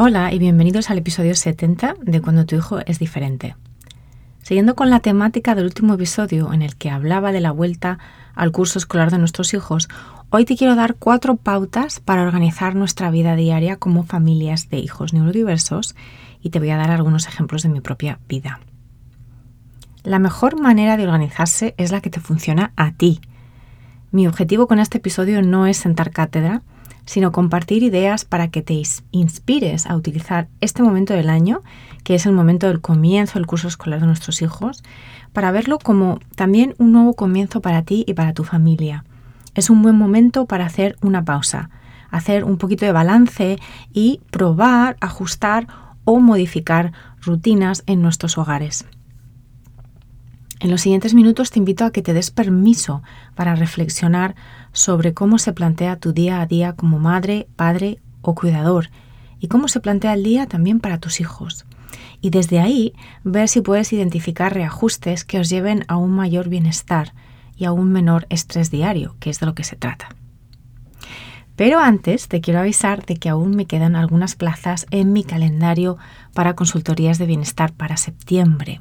Hola y bienvenidos al episodio 70 de Cuando tu hijo es diferente. Siguiendo con la temática del último episodio en el que hablaba de la vuelta al curso escolar de nuestros hijos, hoy te quiero dar cuatro pautas para organizar nuestra vida diaria como familias de hijos neurodiversos y te voy a dar algunos ejemplos de mi propia vida. La mejor manera de organizarse es la que te funciona a ti. Mi objetivo con este episodio no es sentar cátedra, sino compartir ideas para que te inspires a utilizar este momento del año, que es el momento del comienzo del curso escolar de nuestros hijos, para verlo como también un nuevo comienzo para ti y para tu familia. Es un buen momento para hacer una pausa, hacer un poquito de balance y probar, ajustar o modificar rutinas en nuestros hogares. En los siguientes minutos te invito a que te des permiso para reflexionar sobre cómo se plantea tu día a día como madre, padre o cuidador y cómo se plantea el día también para tus hijos. Y desde ahí ver si puedes identificar reajustes que os lleven a un mayor bienestar y a un menor estrés diario, que es de lo que se trata. Pero antes te quiero avisar de que aún me quedan algunas plazas en mi calendario para consultorías de bienestar para septiembre.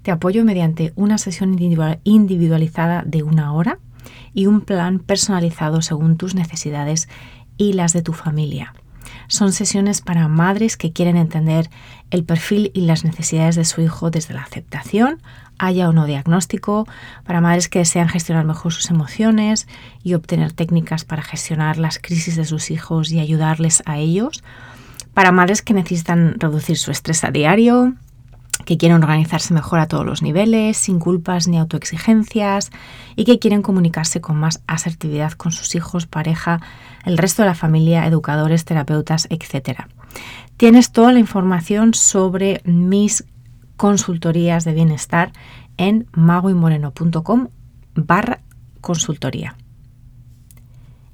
Te apoyo mediante una sesión individualizada de una hora y un plan personalizado según tus necesidades y las de tu familia. Son sesiones para madres que quieren entender el perfil y las necesidades de su hijo desde la aceptación, haya o no diagnóstico, para madres que desean gestionar mejor sus emociones y obtener técnicas para gestionar las crisis de sus hijos y ayudarles a ellos, para madres que necesitan reducir su estrés a diario, que quieren organizarse mejor a todos los niveles, sin culpas ni autoexigencias, y que quieren comunicarse con más asertividad con sus hijos, pareja, el resto de la familia, educadores, terapeutas, etc. Tienes toda la información sobre mis consultorías de bienestar en magoymoreno.com barra consultoría.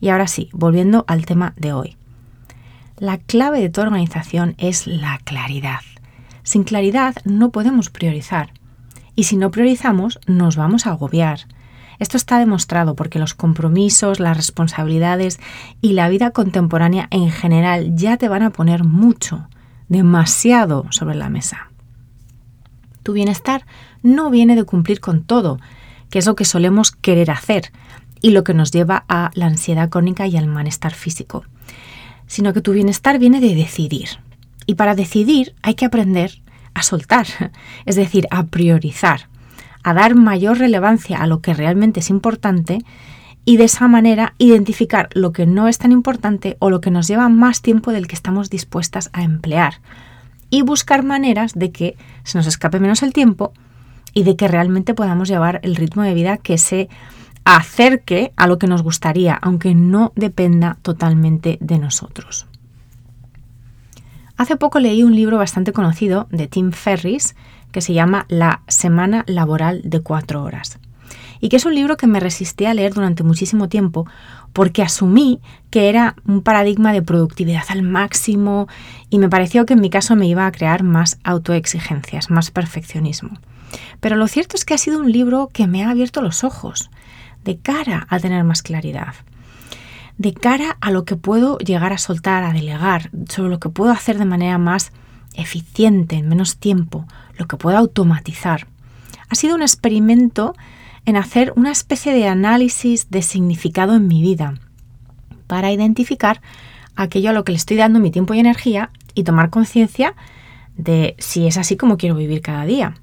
Y ahora sí, volviendo al tema de hoy. La clave de toda organización es la claridad. Sin claridad no podemos priorizar. Y si no priorizamos, nos vamos a agobiar. Esto está demostrado porque los compromisos, las responsabilidades y la vida contemporánea en general ya te van a poner mucho, demasiado sobre la mesa. Tu bienestar no viene de cumplir con todo, que es lo que solemos querer hacer y lo que nos lleva a la ansiedad crónica y al malestar físico, sino que tu bienestar viene de decidir. Y para decidir hay que aprender a soltar, es decir, a priorizar, a dar mayor relevancia a lo que realmente es importante y de esa manera identificar lo que no es tan importante o lo que nos lleva más tiempo del que estamos dispuestas a emplear y buscar maneras de que se nos escape menos el tiempo y de que realmente podamos llevar el ritmo de vida que se acerque a lo que nos gustaría, aunque no dependa totalmente de nosotros. Hace poco leí un libro bastante conocido de Tim Ferris que se llama La Semana Laboral de Cuatro Horas y que es un libro que me resistí a leer durante muchísimo tiempo porque asumí que era un paradigma de productividad al máximo y me pareció que en mi caso me iba a crear más autoexigencias, más perfeccionismo. Pero lo cierto es que ha sido un libro que me ha abierto los ojos de cara a tener más claridad de cara a lo que puedo llegar a soltar, a delegar, sobre lo que puedo hacer de manera más eficiente, en menos tiempo, lo que puedo automatizar. Ha sido un experimento en hacer una especie de análisis de significado en mi vida para identificar aquello a lo que le estoy dando mi tiempo y energía y tomar conciencia de si es así como quiero vivir cada día.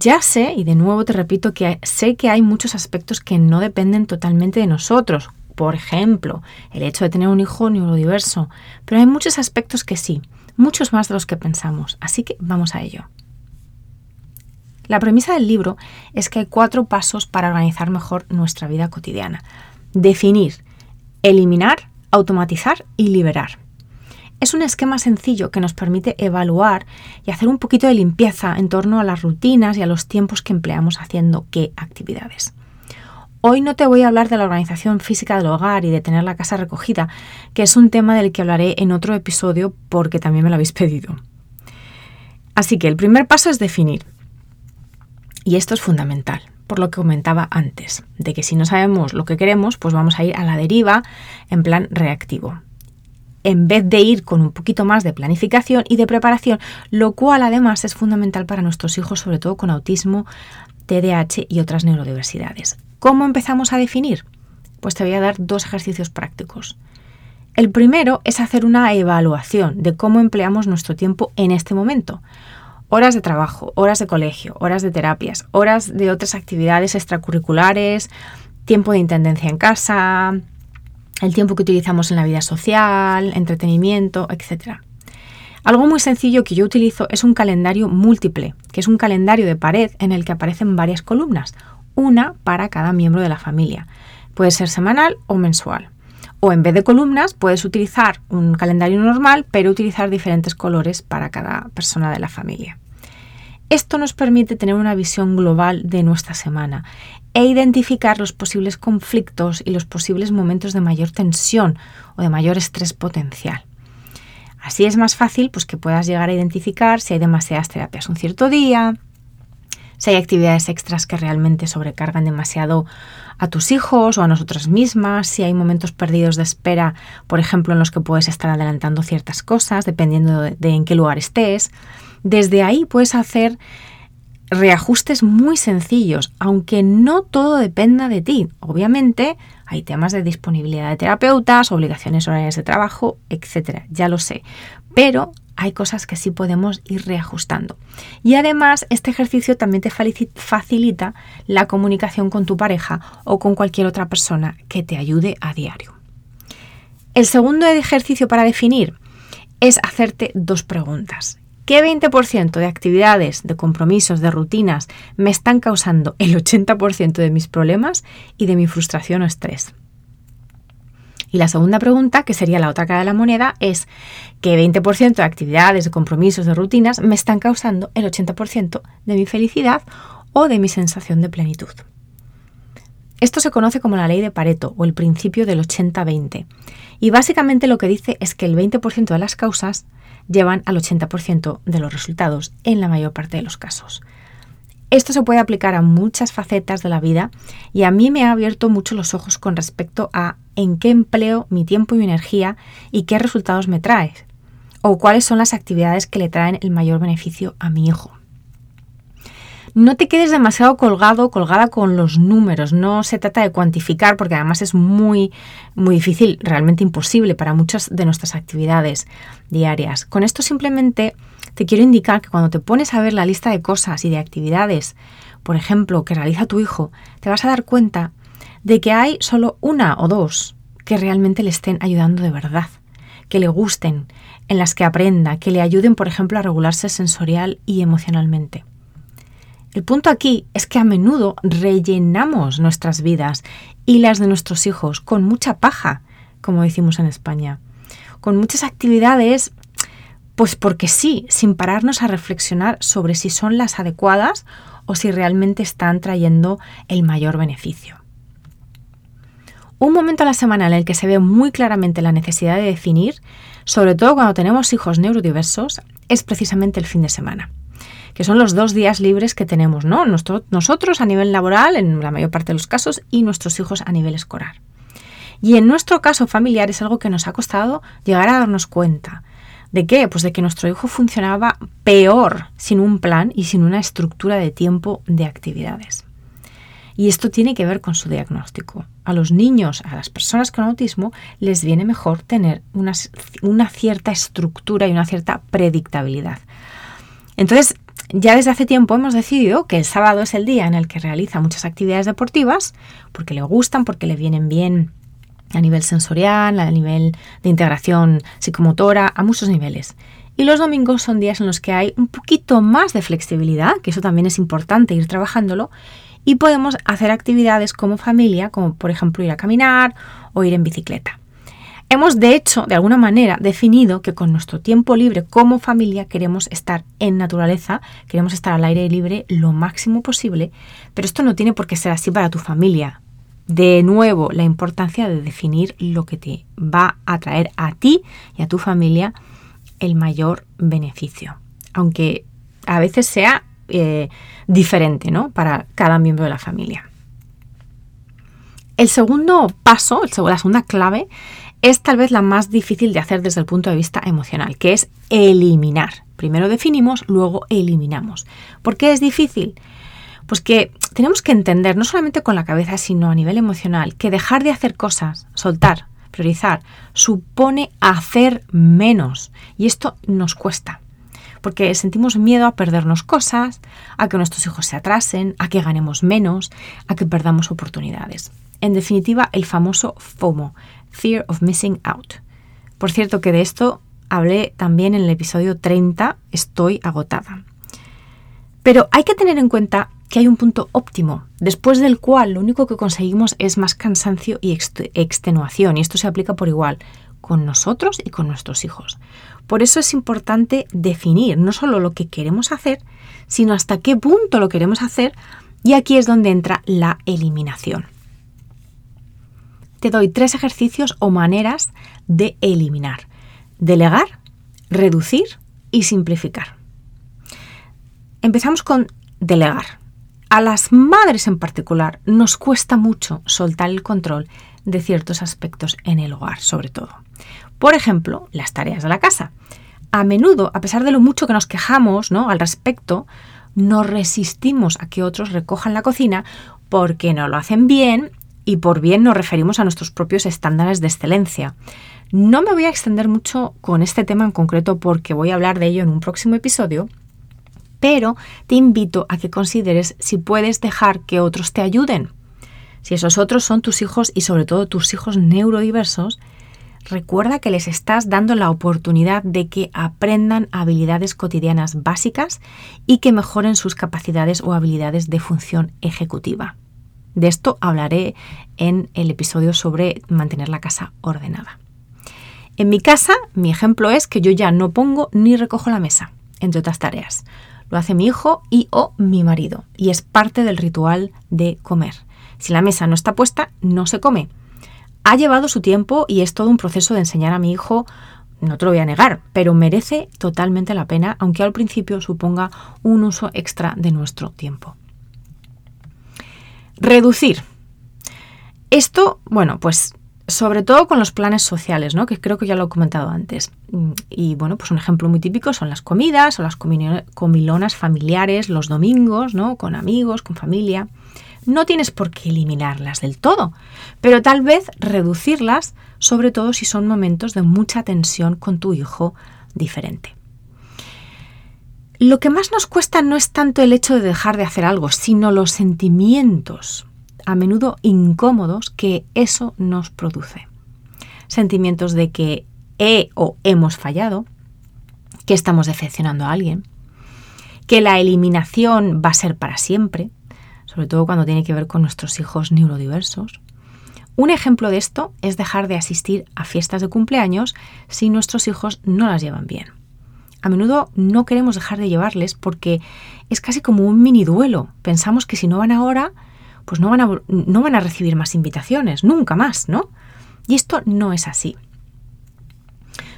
Ya sé, y de nuevo te repito, que sé que hay muchos aspectos que no dependen totalmente de nosotros, por ejemplo, el hecho de tener un hijo neurodiverso, pero hay muchos aspectos que sí, muchos más de los que pensamos, así que vamos a ello. La premisa del libro es que hay cuatro pasos para organizar mejor nuestra vida cotidiana. Definir, eliminar, automatizar y liberar. Es un esquema sencillo que nos permite evaluar y hacer un poquito de limpieza en torno a las rutinas y a los tiempos que empleamos haciendo qué actividades. Hoy no te voy a hablar de la organización física del hogar y de tener la casa recogida, que es un tema del que hablaré en otro episodio porque también me lo habéis pedido. Así que el primer paso es definir. Y esto es fundamental, por lo que comentaba antes, de que si no sabemos lo que queremos, pues vamos a ir a la deriva en plan reactivo en vez de ir con un poquito más de planificación y de preparación, lo cual además es fundamental para nuestros hijos, sobre todo con autismo, TDAH y otras neurodiversidades. ¿Cómo empezamos a definir? Pues te voy a dar dos ejercicios prácticos. El primero es hacer una evaluación de cómo empleamos nuestro tiempo en este momento. Horas de trabajo, horas de colegio, horas de terapias, horas de otras actividades extracurriculares, tiempo de intendencia en casa, el tiempo que utilizamos en la vida social, entretenimiento, etc. Algo muy sencillo que yo utilizo es un calendario múltiple, que es un calendario de pared en el que aparecen varias columnas, una para cada miembro de la familia. Puede ser semanal o mensual. O en vez de columnas, puedes utilizar un calendario normal, pero utilizar diferentes colores para cada persona de la familia. Esto nos permite tener una visión global de nuestra semana e identificar los posibles conflictos y los posibles momentos de mayor tensión o de mayor estrés potencial. Así es más fácil pues, que puedas llegar a identificar si hay demasiadas terapias un cierto día, si hay actividades extras que realmente sobrecargan demasiado a tus hijos o a nosotras mismas, si hay momentos perdidos de espera, por ejemplo, en los que puedes estar adelantando ciertas cosas, dependiendo de, en qué lugar estés. Desde ahí puedes hacer reajustes muy sencillos, aunque no todo dependa de ti. Obviamente hay temas de disponibilidad de terapeutas, obligaciones horarias de trabajo, etcétera, ya lo sé. Pero hay cosas que sí podemos ir reajustando. Y además, este ejercicio también te facilita la comunicación con tu pareja o con cualquier otra persona que te ayude a diario. El segundo ejercicio para definir es hacerte dos preguntas. ¿Qué 20% de actividades, de compromisos, de rutinas me están causando el 80% de mis problemas y de mi frustración o estrés? Y la segunda pregunta, que sería la otra cara de la moneda, es ¿qué 20% de actividades, de compromisos, de rutinas me están causando el 80% de mi felicidad o de mi sensación de plenitud? Esto se conoce como la ley de Pareto o el principio del 80-20. Y básicamente lo que dice es que el 20% de las causas llevan al 80% de los resultados en la mayor parte de los casos. Esto se puede aplicar a muchas facetas de la vida y a mí me ha abierto mucho los ojos con respecto a en qué empleo mi tiempo y mi energía y qué resultados me trae, o cuáles son las actividades que le traen el mayor beneficio a mi hijo no te quedes demasiado colgado, colgada con los números. No se trata de cuantificar, porque además es muy, muy difícil, realmente imposible para muchas de nuestras actividades diarias. Con esto simplemente te quiero indicar que cuando te pones a ver la lista de cosas y de actividades, por ejemplo, que realiza tu hijo, te vas a dar cuenta de que hay solo una o dos que realmente le estén ayudando de verdad, que le gusten, en las que aprenda, que le ayuden, por ejemplo, a regularse sensorial y emocionalmente. El punto aquí es que a menudo rellenamos nuestras vidas y las de nuestros hijos con mucha paja, como decimos en España, con muchas actividades, pues porque sí, sin pararnos a reflexionar sobre si son las adecuadas o si realmente están trayendo el mayor beneficio. Un momento a la semana en el que se ve muy claramente la necesidad de definir, sobre todo cuando tenemos hijos neurodiversos, es precisamente el fin de semana que son los dos días libres que tenemos, ¿no? nosotros a nivel laboral, en la mayor parte de los casos, y nuestros hijos a nivel escolar. Y en nuestro caso familiar es algo que nos ha costado llegar a darnos cuenta. ¿De qué? Pues de que nuestro hijo funcionaba peor sin un plan y sin una estructura de tiempo de actividades. Y esto tiene que ver con su diagnóstico. A los niños, a las personas con autismo, les viene mejor tener una, cierta estructura y una cierta predictabilidad. Entonces, ya desde hace tiempo hemos decidido que el sábado es el día en el que realiza muchas actividades deportivas, porque le gustan, porque le vienen bien a nivel sensorial, a nivel de integración psicomotora, a muchos niveles. Y los domingos son días en los que hay un poquito más de flexibilidad, que eso también es importante ir trabajándolo, y podemos hacer actividades como familia, como por ejemplo ir a caminar o ir en bicicleta. Hemos de hecho, de alguna manera, definido que con nuestro tiempo libre como familia queremos estar en naturaleza, queremos estar al aire libre lo máximo posible, pero esto no tiene por qué ser así para tu familia. De nuevo, la importancia de definir lo que te va a traer a ti y a tu familia el mayor beneficio, aunque a veces sea eh, diferente ¿no? para cada miembro de la familia. El segundo paso, la segunda clave, es tal vez la más difícil de hacer desde el punto de vista emocional, que es eliminar. Primero definimos, luego eliminamos. ¿Por qué es difícil? Pues que tenemos que entender, no solamente con la cabeza, sino a nivel emocional, que dejar de hacer cosas, soltar, priorizar, supone hacer menos. Y esto nos cuesta. Porque sentimos miedo a perdernos cosas, a que nuestros hijos se atrasen, a que ganemos menos, a que perdamos oportunidades. En definitiva, el famoso FOMO, Fear of Missing Out. Por cierto que de esto hablé también en el episodio 30, Estoy agotada. Pero hay que tener en cuenta que hay un punto óptimo, después del cual lo único que conseguimos es más cansancio y extenuación, y esto se aplica por igual con nosotros y con nuestros hijos. Por eso es importante definir no solo lo que queremos hacer, sino hasta qué punto lo queremos hacer, y aquí es donde entra la eliminación te doy tres ejercicios o maneras de eliminar. Delegar, reducir y simplificar. Empezamos con delegar. A las madres en particular nos cuesta mucho soltar el control de ciertos aspectos en el hogar, sobre todo. Por ejemplo, las tareas de la casa. A menudo, a pesar de lo mucho que nos quejamos ¿no? al respecto, nos resistimos a que otros recojan la cocina porque no lo hacen bien y por bien nos referimos a nuestros propios estándares de excelencia. No me voy a extender mucho con este tema en concreto porque voy a hablar de ello en un próximo episodio, pero te invito a que consideres si puedes dejar que otros te ayuden. Si esos otros son tus hijos y sobre todo tus hijos neurodiversos, recuerda que les estás dando la oportunidad de que aprendan habilidades cotidianas básicas y que mejoren sus capacidades o habilidades de función ejecutiva. De esto hablaré en el episodio sobre mantener la casa ordenada. En mi casa, mi ejemplo es que yo ya no pongo ni recojo la mesa, entre otras tareas. Lo hace mi hijo y o mi marido, y es parte del ritual de comer. Si la mesa no está puesta, no se come. Ha llevado su tiempo y es todo un proceso de enseñar a mi hijo, no te lo voy a negar, pero merece totalmente la pena, aunque al principio suponga un uso extra de nuestro tiempo. Reducir. Esto, bueno, pues sobre todo con los planes sociales, ¿no? que creo que ya lo he comentado antes. Y bueno, pues un ejemplo muy típico son las comidas o las comilonas familiares los domingos, ¿no? con amigos, con familia. No tienes por qué eliminarlas del todo, pero tal vez reducirlas, sobre todo si son momentos de mucha tensión con tu hijo diferente. Lo que más nos cuesta no es tanto el hecho de dejar de hacer algo, sino los sentimientos, a menudo incómodos, que eso nos produce. Sentimientos de que he o hemos fallado, que estamos decepcionando a alguien, que la eliminación va a ser para siempre, sobre todo cuando tiene que ver con nuestros hijos neurodiversos. Un ejemplo de esto es dejar de asistir a fiestas de cumpleaños si nuestros hijos no las llevan bien a menudo no queremos dejar de llevarles porque es casi como un mini duelo. Pensamos que si no van ahora, pues no van a, no van a recibir más invitaciones, nunca más, ¿no? Y esto no es así.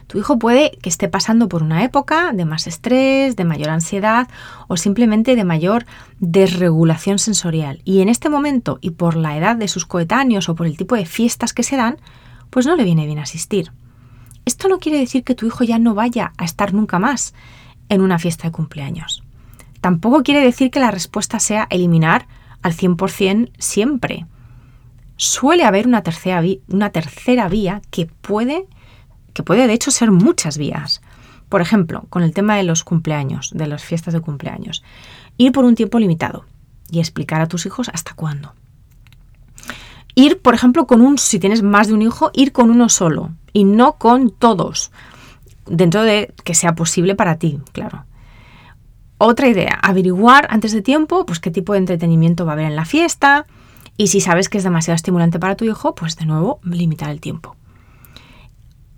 Tu hijo puede que esté pasando por una época de más estrés, de mayor ansiedad o simplemente de mayor desregulación sensorial. Y en este momento, y por la edad de sus coetáneos o por el tipo de fiestas que se dan, pues no le viene bien asistir. Esto no quiere decir que tu hijo ya no vaya a estar nunca más en una fiesta de cumpleaños. Tampoco quiere decir que la respuesta sea eliminar al 100% siempre. Suele haber una tercera, una tercera vía que puede, que puede de hecho ser muchas vías. Por ejemplo, con el tema de los cumpleaños, de las fiestas de cumpleaños. Ir por un tiempo limitado y explicar a tus hijos hasta cuándo. Ir, por ejemplo, con un, si tienes más de un hijo, ir con uno solo y no con todos, dentro de que sea posible para ti, claro. Otra idea, averiguar antes de tiempo pues qué tipo de entretenimiento va a haber en la fiesta y si sabes que es demasiado estimulante para tu hijo, pues de nuevo limitar el tiempo.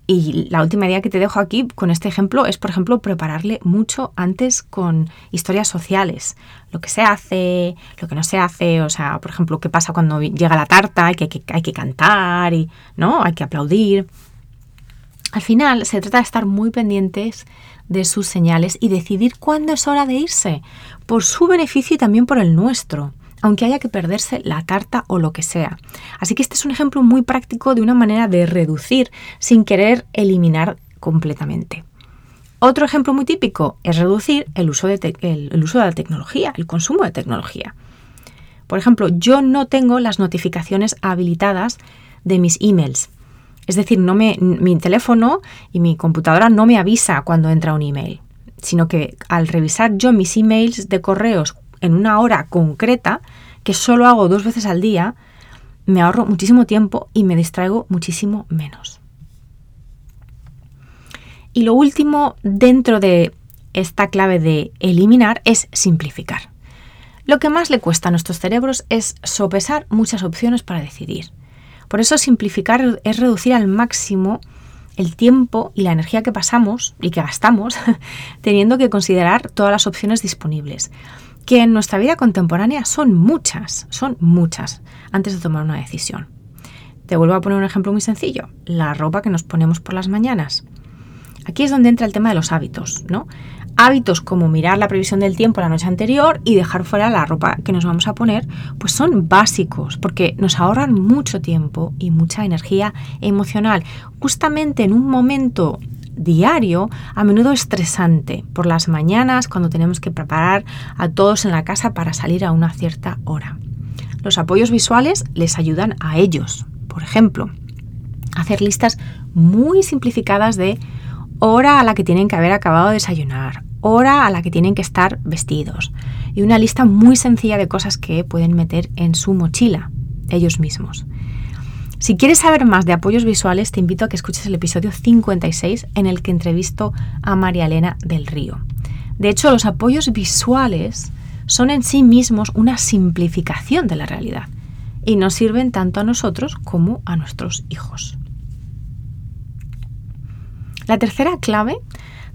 Y la última idea que te dejo aquí con este ejemplo es, por ejemplo, prepararle mucho antes con historias sociales. Lo que se hace, lo que no se hace, o sea, por ejemplo, qué pasa cuando llega la tarta, hay que, hay que cantar, y, ¿no? Hay que aplaudir. Al final se trata de estar muy pendientes de sus señales y decidir cuándo es hora de irse, por su beneficio y también por el nuestro aunque haya que perderse la tarta o lo que sea. Así que este es un ejemplo muy práctico de una manera de reducir sin querer eliminar completamente. Otro ejemplo muy típico es reducir el uso de, el uso de la tecnología, el consumo de tecnología. Por ejemplo, yo no tengo las notificaciones habilitadas de mis emails. Es decir, no me, mi teléfono y mi computadora no me avisa cuando entra un email, sino que al revisar yo mis emails de correos en una hora concreta, que solo hago dos veces al día, me ahorro muchísimo tiempo y me distraigo muchísimo menos. Y lo último dentro de esta clave de eliminar es simplificar. Lo que más le cuesta a nuestros cerebros es sopesar muchas opciones para decidir. Por eso simplificar es reducir al máximo el tiempo y la energía que pasamos y que gastamos teniendo que considerar todas las opciones disponibles que en nuestra vida contemporánea son muchas, son muchas, antes de tomar una decisión. Te vuelvo a poner un ejemplo muy sencillo, la ropa que nos ponemos por las mañanas. Aquí es donde entra el tema de los hábitos, ¿no? Hábitos como mirar la previsión del tiempo la noche anterior y dejar fuera la ropa que nos vamos a poner, pues son básicos porque nos ahorran mucho tiempo y mucha energía emocional, justamente en un momento diario, a menudo estresante, por las mañanas cuando tenemos que preparar a todos en la casa para salir a una cierta hora. Los apoyos visuales les ayudan a ellos. Por ejemplo, hacer listas muy simplificadas de hora a la que tienen que haber acabado de desayunar, hora a la que tienen que estar vestidos y una lista muy sencilla de cosas que pueden meter en su mochila ellos mismos. Si quieres saber más de apoyos visuales, te invito a que escuches el episodio 56 en el que entrevisto a María Elena del Río. De hecho, los apoyos visuales son en sí mismos una simplificación de la realidad y nos sirven tanto a nosotros como a nuestros hijos. La tercera clave,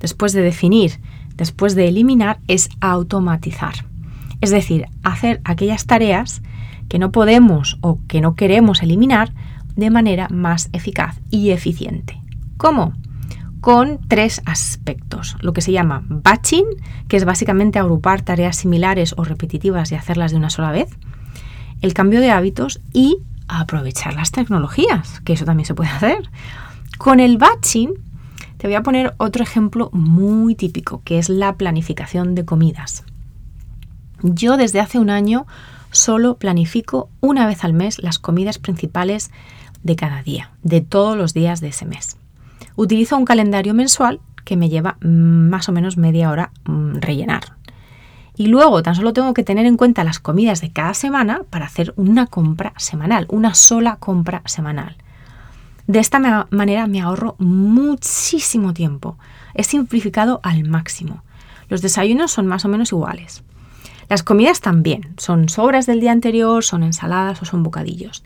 después de definir, después de eliminar, es automatizar. Es decir, hacer aquellas tareas que no podemos o que no queremos eliminar de manera más eficaz y eficiente. ¿Cómo? Con tres aspectos. Lo que se llama batching, que es básicamente agrupar tareas similares o repetitivas y hacerlas de una sola vez. El cambio de hábitos y aprovechar las tecnologías, que eso también se puede hacer. Con el batching te voy a poner otro ejemplo muy típico, que es la planificación de comidas. Yo desde hace un año solo planifico una vez al mes las comidas principales de cada día, de todos los días de ese mes. Utilizo un calendario mensual que me lleva más o menos media hora mm, rellenar. Y luego tan solo tengo que tener en cuenta las comidas de cada semana para hacer una compra semanal, una sola compra semanal. De esta manera me ahorro muchísimo tiempo. He simplificado al máximo. Los desayunos son más o menos iguales. Las comidas también. Son sobras del día anterior, son ensaladas o son bocadillos.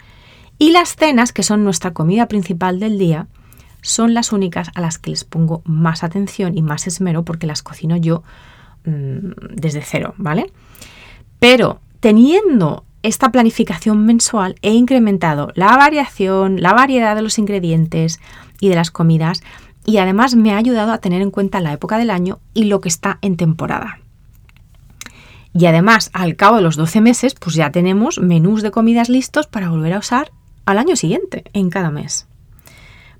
Y las cenas, que son nuestra comida principal del día, son las únicas a las que les pongo más atención y más esmero porque las cocino yo mm, desde cero, ¿vale? Pero teniendo esta planificación mensual he incrementado la variación, la variedad de los ingredientes y de las comidas y además me ha ayudado a tener en cuenta la época del año y lo que está en temporada. Y además, al cabo de los 12 meses, pues ya tenemos menús de comidas listos para volver a usar al año siguiente, en cada mes.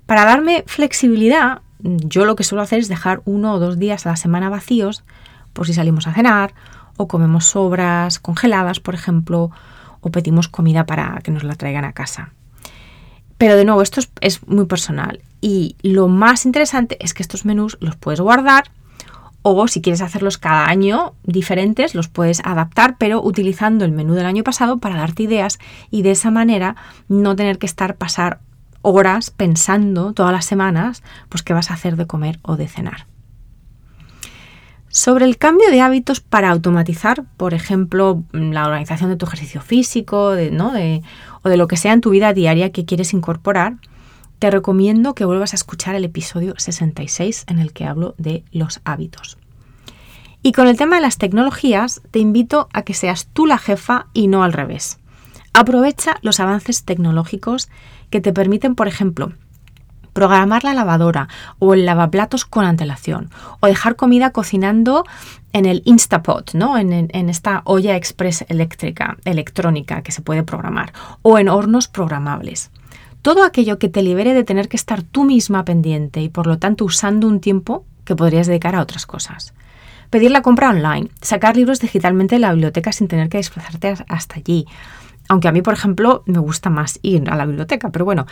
Para darme flexibilidad, yo lo que suelo hacer es dejar uno o dos días a la semana vacíos por si salimos a cenar o comemos sobras congeladas, por ejemplo, o pedimos comida para que nos la traigan a casa. Pero de nuevo, esto es, es muy personal y lo más interesante es que estos menús los puedes guardar o si quieres hacerlos cada año diferentes, los puedes adaptar, pero utilizando el menú del año pasado para darte ideas y de esa manera no tener que estar pasar horas pensando todas las semanas pues qué vas a hacer de comer o de cenar. Sobre el cambio de hábitos para automatizar, por ejemplo, la organización de tu ejercicio físico ¿no? de, o de lo que sea en tu vida diaria que quieres incorporar, te recomiendo que vuelvas a escuchar el episodio 66 en el que hablo de los hábitos. Y con el tema de las tecnologías, te invito a que seas tú la jefa y no al revés. Aprovecha los avances tecnológicos que te permiten, por ejemplo, programar la lavadora o el lavaplatos con antelación o dejar comida cocinando en el Instapot, ¿no? En, en, esta olla express eléctrica, electrónica que se puede programar o en hornos programables. Todo aquello que te libere de tener que estar tú misma pendiente y por lo tanto usando un tiempo que podrías dedicar a otras cosas pedir la compra online, sacar libros digitalmente de la biblioteca sin tener que desplazarte hasta allí. Aunque a mí, por ejemplo, me gusta más ir a la biblioteca, pero bueno,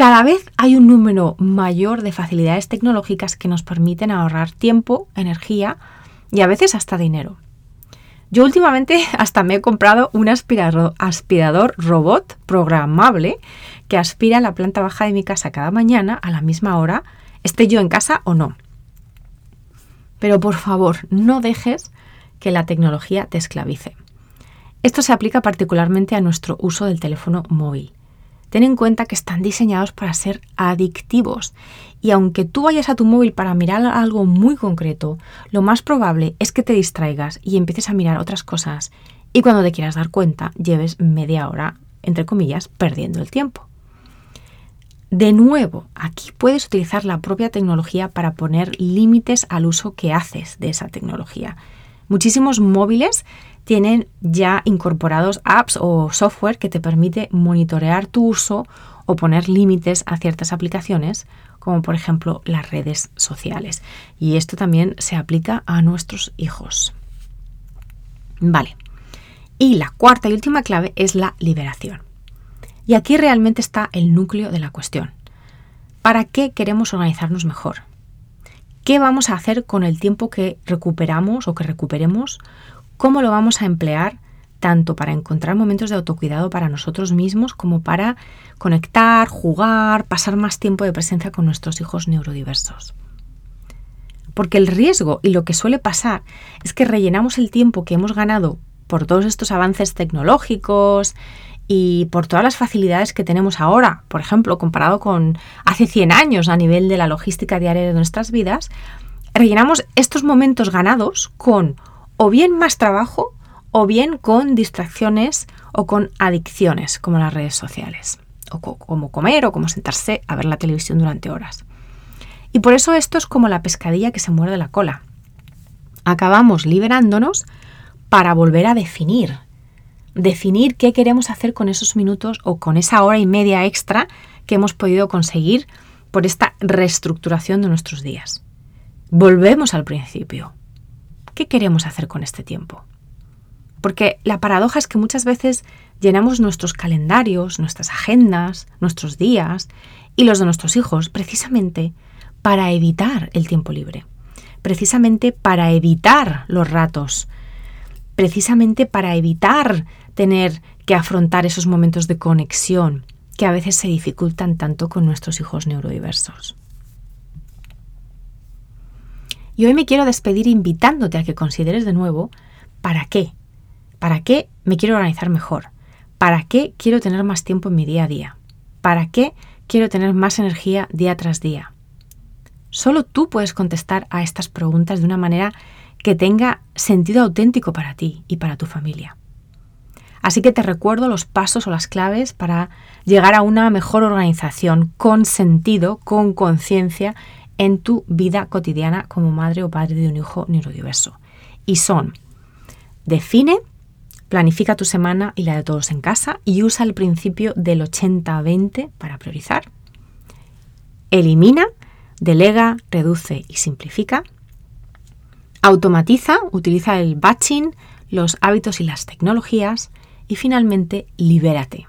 cada vez hay un número mayor de facilidades tecnológicas que nos permiten ahorrar tiempo, energía y a veces hasta dinero. Yo últimamente hasta me he comprado un aspirador, robot programable que aspira la planta baja de mi casa cada mañana a la misma hora, esté yo en casa o no. Pero por favor, no dejes que la tecnología te esclavice. Esto se aplica particularmente a nuestro uso del teléfono móvil. Ten en cuenta que están diseñados para ser adictivos y aunque tú vayas a tu móvil para mirar algo muy concreto, lo más probable es que te distraigas y empieces a mirar otras cosas y cuando te quieras dar cuenta lleves media hora, entre comillas, perdiendo el tiempo. De nuevo, aquí puedes utilizar la propia tecnología para poner límites al uso que haces de esa tecnología. Muchísimos móviles tienen ya incorporados apps o software que te permite monitorear tu uso o poner límites a ciertas aplicaciones, como por ejemplo las redes sociales. Y esto también se aplica a nuestros hijos. Vale. Y la cuarta y última clave es la liberación. Y aquí realmente está el núcleo de la cuestión. ¿Para qué queremos organizarnos mejor? ¿Qué vamos a hacer con el tiempo que recuperamos o que recuperemos? ¿Cómo lo vamos a emplear tanto para encontrar momentos de autocuidado para nosotros mismos como para conectar, jugar, pasar más tiempo de presencia con nuestros hijos neurodiversos? Porque el riesgo y lo que suele pasar es que rellenamos el tiempo que hemos ganado por todos estos avances tecnológicos y por todas las facilidades que tenemos ahora, por ejemplo, comparado con hace 100 años a nivel de la logística diaria de nuestras vidas, rellenamos estos momentos ganados con o bien más trabajo o bien con distracciones o con adicciones como las redes sociales, o como comer o como sentarse a ver la televisión durante horas. Y por eso esto es como la pescadilla que se muerde la cola. Acabamos liberándonos para volver a definir definir qué queremos hacer con esos minutos o con esa hora y media extra que hemos podido conseguir por esta reestructuración de nuestros días. Volvemos al principio. ¿Qué queremos hacer con este tiempo? Porque la paradoja es que muchas veces llenamos nuestros calendarios, nuestras agendas, nuestros días y los de nuestros hijos precisamente para evitar el tiempo libre, precisamente para evitar los ratos, precisamente para evitar tener que afrontar esos momentos de conexión que a veces se dificultan tanto con nuestros hijos neurodiversos. Y hoy me quiero despedir invitándote a que consideres de nuevo para qué, para qué me quiero organizar mejor, para qué quiero tener más tiempo en mi día a día, para qué quiero tener más energía día tras día. Solo tú puedes contestar a estas preguntas de una manera que tenga sentido auténtico para ti y para tu familia. Así que te recuerdo los pasos o las claves para llegar a una mejor organización con sentido, con conciencia en tu vida cotidiana como madre o padre de un hijo neurodiverso. Y son, define, planifica tu semana y la de todos en casa y usa el principio del 80-20 para priorizar. Elimina, delega, reduce y simplifica. Automatiza, utiliza el batching, los hábitos y las tecnologías y finalmente, libérate.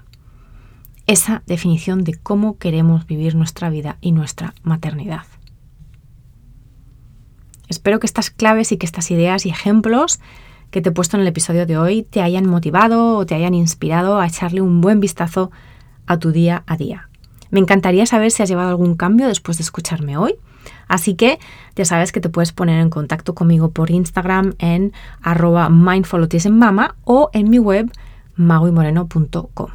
Esa definición de cómo queremos vivir nuestra vida y nuestra maternidad. Espero que estas claves y que estas ideas y ejemplos que te he puesto en el episodio de hoy te hayan motivado o te hayan inspirado a echarle un buen vistazo a tu día a día. Me encantaría saber si has llevado algún cambio después de escucharme hoy. Así que ya sabes que te puedes poner en contacto conmigo por Instagram en arroba o en mi web maguimoreno.com.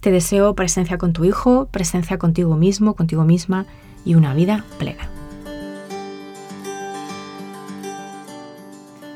Te deseo presencia con tu hijo, presencia contigo mismo, contigo misma y una vida plena.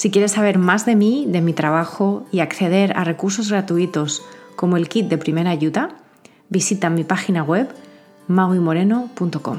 Si quieres saber más de mí, de mi trabajo y acceder a recursos gratuitos como el kit de primera ayuda, visita mi página web mauimoreno.com.